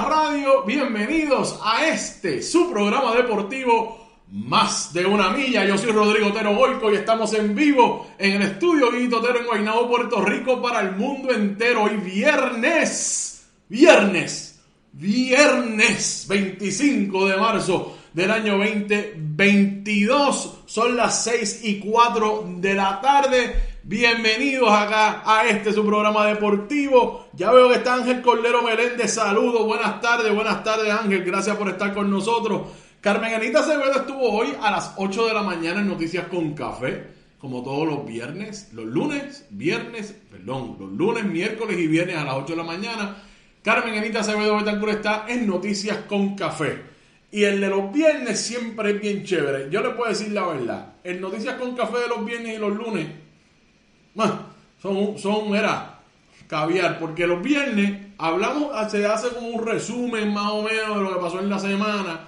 Radio. Bienvenidos a este, su programa deportivo Más de una milla. Yo soy Rodrigo Otero Goico y estamos en vivo en el estudio Guito Otero en Guaynabo, Puerto Rico para el mundo entero. Hoy viernes, viernes, viernes 25 de marzo del año 2022. Son las 6 y 4 de la tarde. Bienvenidos acá a este su programa deportivo. Ya veo que está Ángel Cordero Meléndez. Saludos, buenas tardes, buenas tardes Ángel. Gracias por estar con nosotros. Carmen Anita Acevedo estuvo hoy a las 8 de la mañana en Noticias con Café. Como todos los viernes, los lunes, viernes, perdón, los lunes, miércoles y viernes a las 8 de la mañana. Carmen Anita Acevedo Betancourt está en Noticias con Café. Y el de los viernes siempre es bien chévere. Yo le puedo decir la verdad. El Noticias con Café de los viernes y los lunes son, son, era caviar, porque los viernes hablamos, se hace como un resumen más o menos de lo que pasó en la semana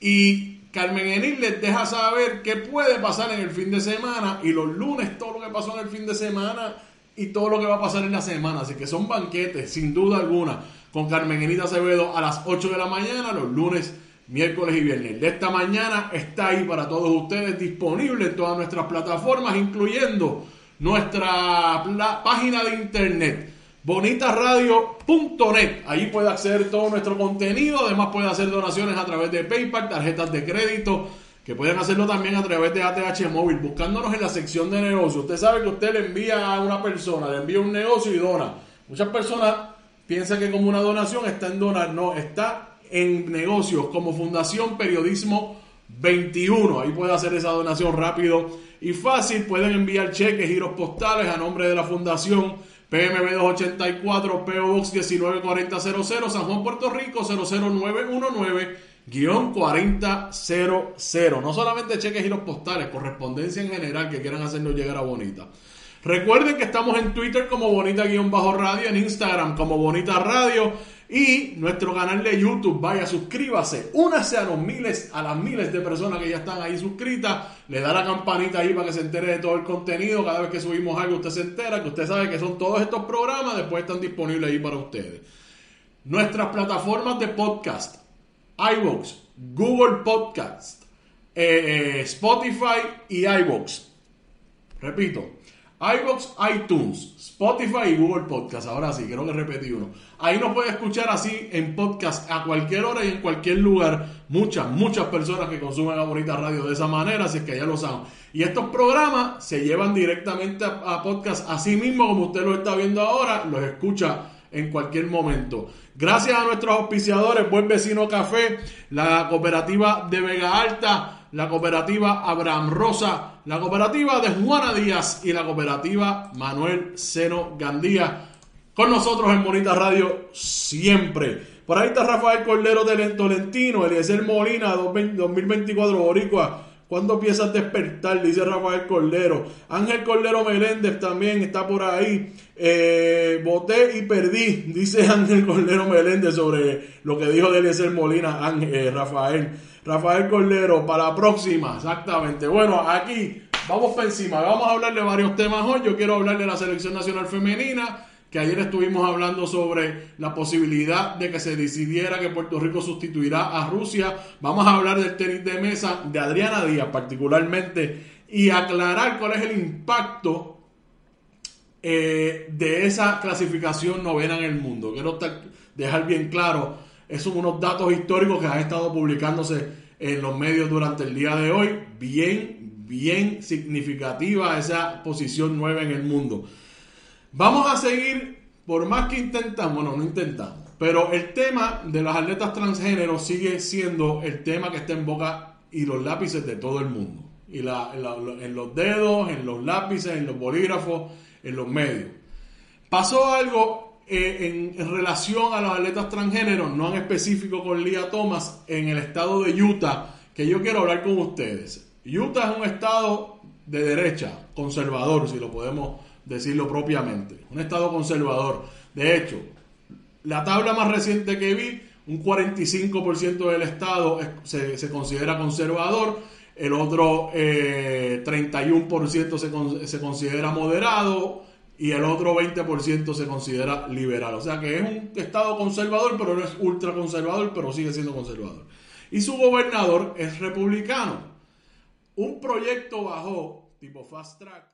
y Carmen Enil les deja saber qué puede pasar en el fin de semana y los lunes todo lo que pasó en el fin de semana y todo lo que va a pasar en la semana. Así que son banquetes, sin duda alguna, con Carmen Enita Acevedo a las 8 de la mañana, los lunes, miércoles y viernes. De esta mañana está ahí para todos ustedes, disponible en todas nuestras plataformas, incluyendo nuestra página de internet bonitasradio.net. Allí puede acceder todo nuestro contenido. Además, puede hacer donaciones a través de PayPal, tarjetas de crédito, que pueden hacerlo también a través de ATH Móvil, buscándonos en la sección de negocio. Usted sabe que usted le envía a una persona, le envía un negocio y dona. Muchas personas piensan que como una donación está en donar. No, está en negocios como Fundación Periodismo 21. Ahí puede hacer esa donación rápido y fácil. Pueden enviar cheques, giros postales a nombre de la Fundación PMB 284, PO Box 194000, San Juan, Puerto Rico 00919-4000. No solamente cheques, giros postales, correspondencia en general que quieran hacernos llegar a Bonita. Recuerden que estamos en Twitter como Bonita-Radio, en Instagram como Bonita Radio y nuestro canal de YouTube. Vaya, suscríbase, únase a los miles, a las miles de personas que ya están ahí suscritas. Le da la campanita ahí para que se entere de todo el contenido. Cada vez que subimos algo, usted se entera, que usted sabe que son todos estos programas, después están disponibles ahí para ustedes. Nuestras plataformas de podcast, iVoox, Google Podcast, eh, eh, Spotify y iVoox. Repito, iBox, iTunes, Spotify y Google Podcast. Ahora sí, creo que repetí uno. Ahí nos puede escuchar así en podcast a cualquier hora y en cualquier lugar. Muchas, muchas personas que consumen a Bonita Radio de esa manera, así es que ya lo saben. Y estos programas se llevan directamente a, podcast así mismo, como usted lo está viendo ahora, los escucha en cualquier momento. Gracias a nuestros auspiciadores, Buen Vecino Café, la cooperativa de Vega Alta, la cooperativa Abraham Rosa, la cooperativa de Juana Díaz y la cooperativa Manuel Seno Gandía. Con nosotros en Bonita Radio siempre. Por ahí está Rafael Cordero de Tolentino, Eliezer Molina, 2024 Boricua. ¿Cuándo a despertar? Dice Rafael Cordero. Ángel Cordero Meléndez también está por ahí. Eh, voté y perdí, dice Ángel Cordero Meléndez sobre lo que dijo de Eliezer Molina, Ángel, eh, Rafael. Rafael Cordero, para la próxima, exactamente. Bueno, aquí vamos para encima, vamos a hablar de varios temas hoy. Yo quiero hablar de la selección nacional femenina, que ayer estuvimos hablando sobre la posibilidad de que se decidiera que Puerto Rico sustituirá a Rusia. Vamos a hablar del tenis de mesa de Adriana Díaz particularmente y aclarar cuál es el impacto eh, de esa clasificación novena en el mundo. Quiero dejar bien claro esos son unos datos históricos que han estado publicándose en los medios durante el día de hoy. Bien, bien significativa esa posición nueva en el mundo. Vamos a seguir, por más que intentamos, bueno, no intentamos, pero el tema de las atletas transgénero sigue siendo el tema que está en boca y los lápices de todo el mundo. Y en los dedos, en los lápices, en los bolígrafos, en los medios. Pasó algo eh, en, relación a los atletas transgéneros, no en específico con Lía Thomas, en el estado de Utah, que yo quiero hablar con ustedes. Utah es un estado de derecha, conservador, si lo podemos decirlo propiamente. Un estado conservador. De hecho, la tabla más reciente que vi, un 45% del estado se, considera conservador, el otro 31% eh, se, se considera moderado, y el otro 20% se considera liberal. O sea que es un estado conservador, pero no es ultra conservador, pero sigue siendo conservador. Y su gobernador es republicano. Un proyecto bajo tipo fast track.